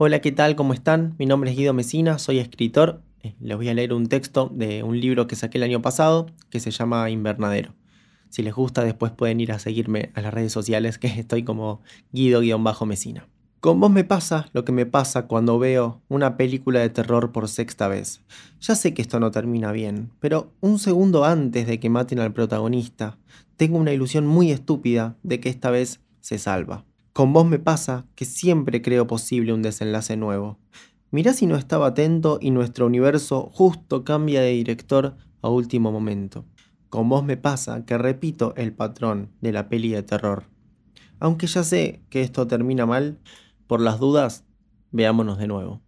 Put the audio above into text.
Hola, ¿qué tal? ¿Cómo están? Mi nombre es Guido Mesina, soy escritor. Eh, Les voy a leer un texto de un libro que saqué el año pasado que se llama Invernadero. Si les gusta, después pueden ir a seguirme a las redes sociales que estoy como Guido-Mesina. Con vos me pasa lo que me pasa cuando veo una película de terror por sexta vez. Ya sé que esto no termina bien, pero un segundo antes de que maten al protagonista, tengo una ilusión muy estúpida de que esta vez se salva. Con vos me pasa que siempre creo posible un desenlace nuevo. Mirá si no estaba atento y nuestro universo justo cambia de director a último momento. Con vos me pasa que repito el patrón de la peli de terror. Aunque ya sé que esto termina mal, por las dudas, veámonos de nuevo.